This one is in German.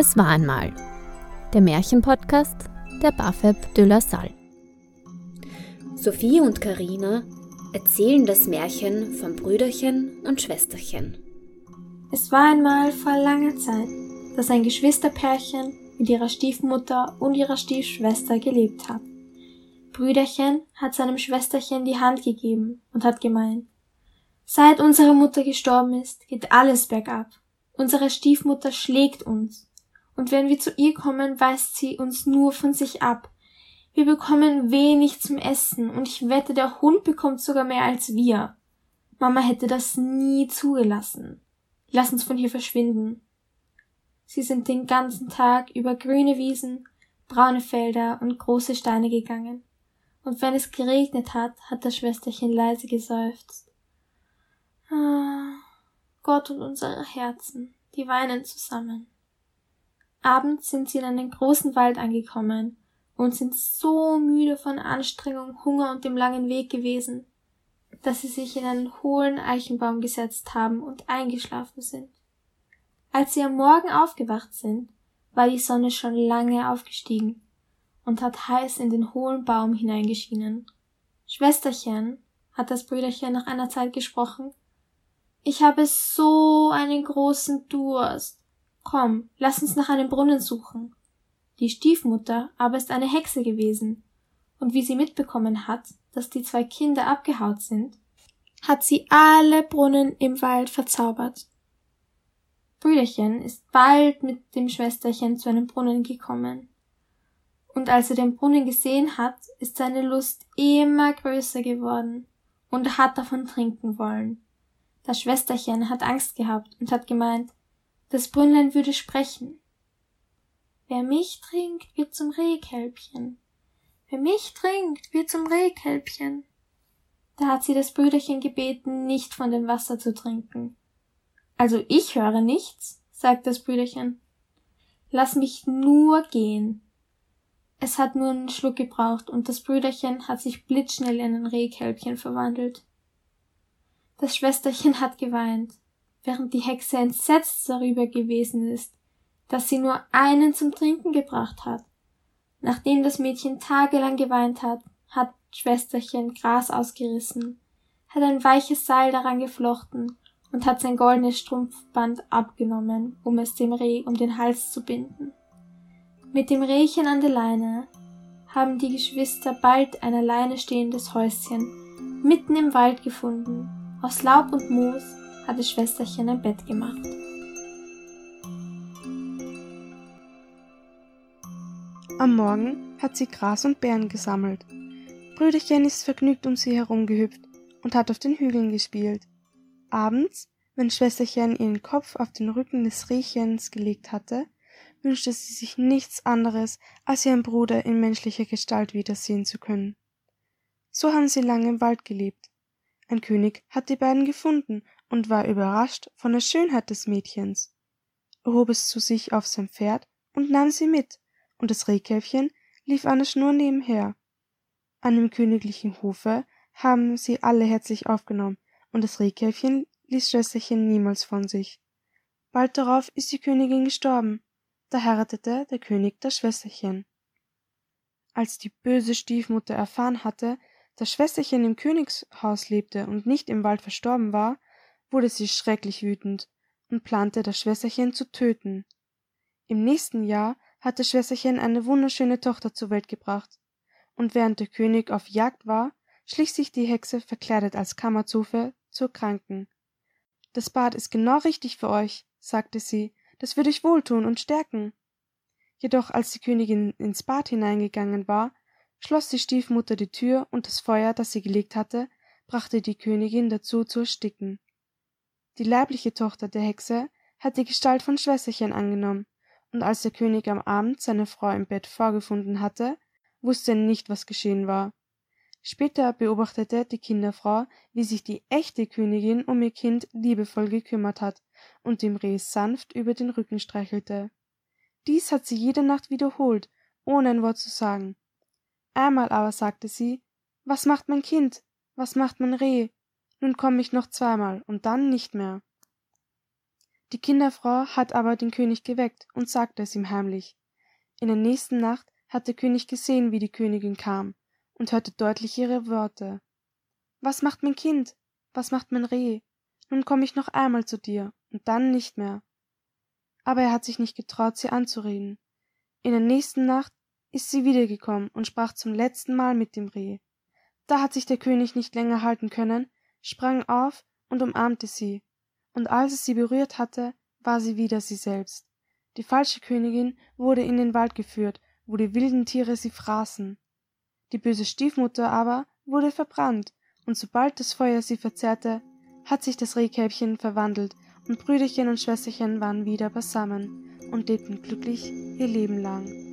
Es war einmal der Märchenpodcast der Bafeb de la Salle. Sophie und Karina erzählen das Märchen von Brüderchen und Schwesterchen. Es war einmal vor langer Zeit, dass ein Geschwisterpärchen mit ihrer Stiefmutter und ihrer Stiefschwester gelebt hat. Brüderchen hat seinem Schwesterchen die Hand gegeben und hat gemeint, seit unsere Mutter gestorben ist, geht alles bergab. Unsere Stiefmutter schlägt uns, und wenn wir zu ihr kommen, weist sie uns nur von sich ab. Wir bekommen wenig zum Essen, und ich wette, der Hund bekommt sogar mehr als wir. Mama hätte das nie zugelassen. Lass uns von hier verschwinden. Sie sind den ganzen Tag über grüne Wiesen, braune Felder und große Steine gegangen. Und wenn es geregnet hat, hat das Schwesterchen leise geseufzt. Ah, Gott und unsere Herzen, die weinen zusammen. Abends sind sie in einen großen Wald angekommen und sind so müde von Anstrengung, Hunger und dem langen Weg gewesen, dass sie sich in einen hohlen Eichenbaum gesetzt haben und eingeschlafen sind. Als sie am Morgen aufgewacht sind, war die Sonne schon lange aufgestiegen und hat heiß in den hohlen Baum hineingeschienen. Schwesterchen, hat das Brüderchen nach einer Zeit gesprochen, ich habe so einen großen Durst. Komm, lass uns nach einem Brunnen suchen. Die Stiefmutter aber ist eine Hexe gewesen, und wie sie mitbekommen hat, dass die zwei Kinder abgehaut sind, hat sie alle Brunnen im Wald verzaubert. Brüderchen ist bald mit dem Schwesterchen zu einem Brunnen gekommen. Und als er den Brunnen gesehen hat, ist seine Lust immer größer geworden und hat davon trinken wollen. Das Schwesterchen hat Angst gehabt und hat gemeint, das Brünnlein würde sprechen. Wer mich trinkt, wird zum Rehkälbchen. Wer mich trinkt, wird zum Rehkälbchen. Da hat sie das Brüderchen gebeten, nicht von dem Wasser zu trinken. Also ich höre nichts, sagt das Brüderchen. Lass mich nur gehen. Es hat nur einen Schluck gebraucht und das Brüderchen hat sich blitzschnell in ein Rehkälbchen verwandelt. Das Schwesterchen hat geweint, während die Hexe entsetzt darüber gewesen ist, dass sie nur einen zum Trinken gebracht hat. Nachdem das Mädchen tagelang geweint hat, hat Schwesterchen Gras ausgerissen, hat ein weiches Seil daran geflochten und hat sein goldenes Strumpfband abgenommen, um es dem Reh um den Hals zu binden. Mit dem Rehchen an der Leine haben die Geschwister bald ein alleine stehendes Häuschen mitten im Wald gefunden. Aus Laub und Moos hat das Schwesterchen ein Bett gemacht. Am Morgen hat sie Gras und Beeren gesammelt. Brüderchen ist vergnügt um sie herumgehüpft und hat auf den Hügeln gespielt. Abends, wenn Schwesterchen ihren Kopf auf den Rücken des Rehchens gelegt hatte, wünschte sie sich nichts anderes, als ihren Bruder in menschlicher Gestalt wiedersehen zu können. So haben sie lange im Wald gelebt. Ein König hat die beiden gefunden und war überrascht von der Schönheit des Mädchens. Er hob es zu sich auf sein Pferd und nahm sie mit, und das Rehkälbchen lief an der Schnur nebenher. An dem königlichen Hofe haben sie alle herzlich aufgenommen, und das Rehkälbchen ließ Schwesterchen niemals von sich. Bald darauf ist die Königin gestorben, da heiratete der König das Schwesterchen. Als die böse Stiefmutter erfahren hatte, dass Schwesterchen im Königshaus lebte und nicht im Wald verstorben war, wurde sie schrecklich wütend und plante, das Schwesterchen zu töten. Im nächsten Jahr hatte Schwesterchen eine wunderschöne Tochter zur Welt gebracht, und während der König auf Jagd war, schlich sich die Hexe verkleidet als Kammerzofe zur Kranken. Das Bad ist genau richtig für euch, sagte sie, das wird euch wohltun und stärken. Jedoch als die Königin ins Bad hineingegangen war, schloss die Stiefmutter die Tür und das Feuer, das sie gelegt hatte, brachte die Königin dazu zu ersticken. Die leibliche Tochter der Hexe hat die Gestalt von Schwesterchen angenommen, und als der König am Abend seine Frau im Bett vorgefunden hatte, wusste er nicht, was geschehen war. Später beobachtete die Kinderfrau, wie sich die echte Königin um ihr Kind liebevoll gekümmert hat und dem Reh sanft über den Rücken streichelte. Dies hat sie jede Nacht wiederholt, ohne ein Wort zu sagen. Einmal aber sagte sie Was macht mein Kind? Was macht mein Reh? Nun komme ich noch zweimal und dann nicht mehr. Die Kinderfrau hat aber den König geweckt und sagte es ihm heimlich. In der nächsten Nacht hat der König gesehen, wie die Königin kam, und hörte deutlich ihre Worte. Was macht mein Kind? Was macht mein Reh? Nun komm ich noch einmal zu dir, und dann nicht mehr. Aber er hat sich nicht getraut, sie anzureden. In der nächsten Nacht ist sie wiedergekommen und sprach zum letzten Mal mit dem Reh. Da hat sich der König nicht länger halten können, sprang auf und umarmte sie, und als es sie berührt hatte, war sie wieder sie selbst. Die falsche Königin wurde in den Wald geführt, wo die wilden Tiere sie fraßen. Die böse Stiefmutter aber wurde verbrannt, und sobald das Feuer sie verzehrte, hat sich das Rehkälbchen verwandelt, und Brüderchen und Schwesterchen waren wieder beisammen und lebten glücklich ihr Leben lang.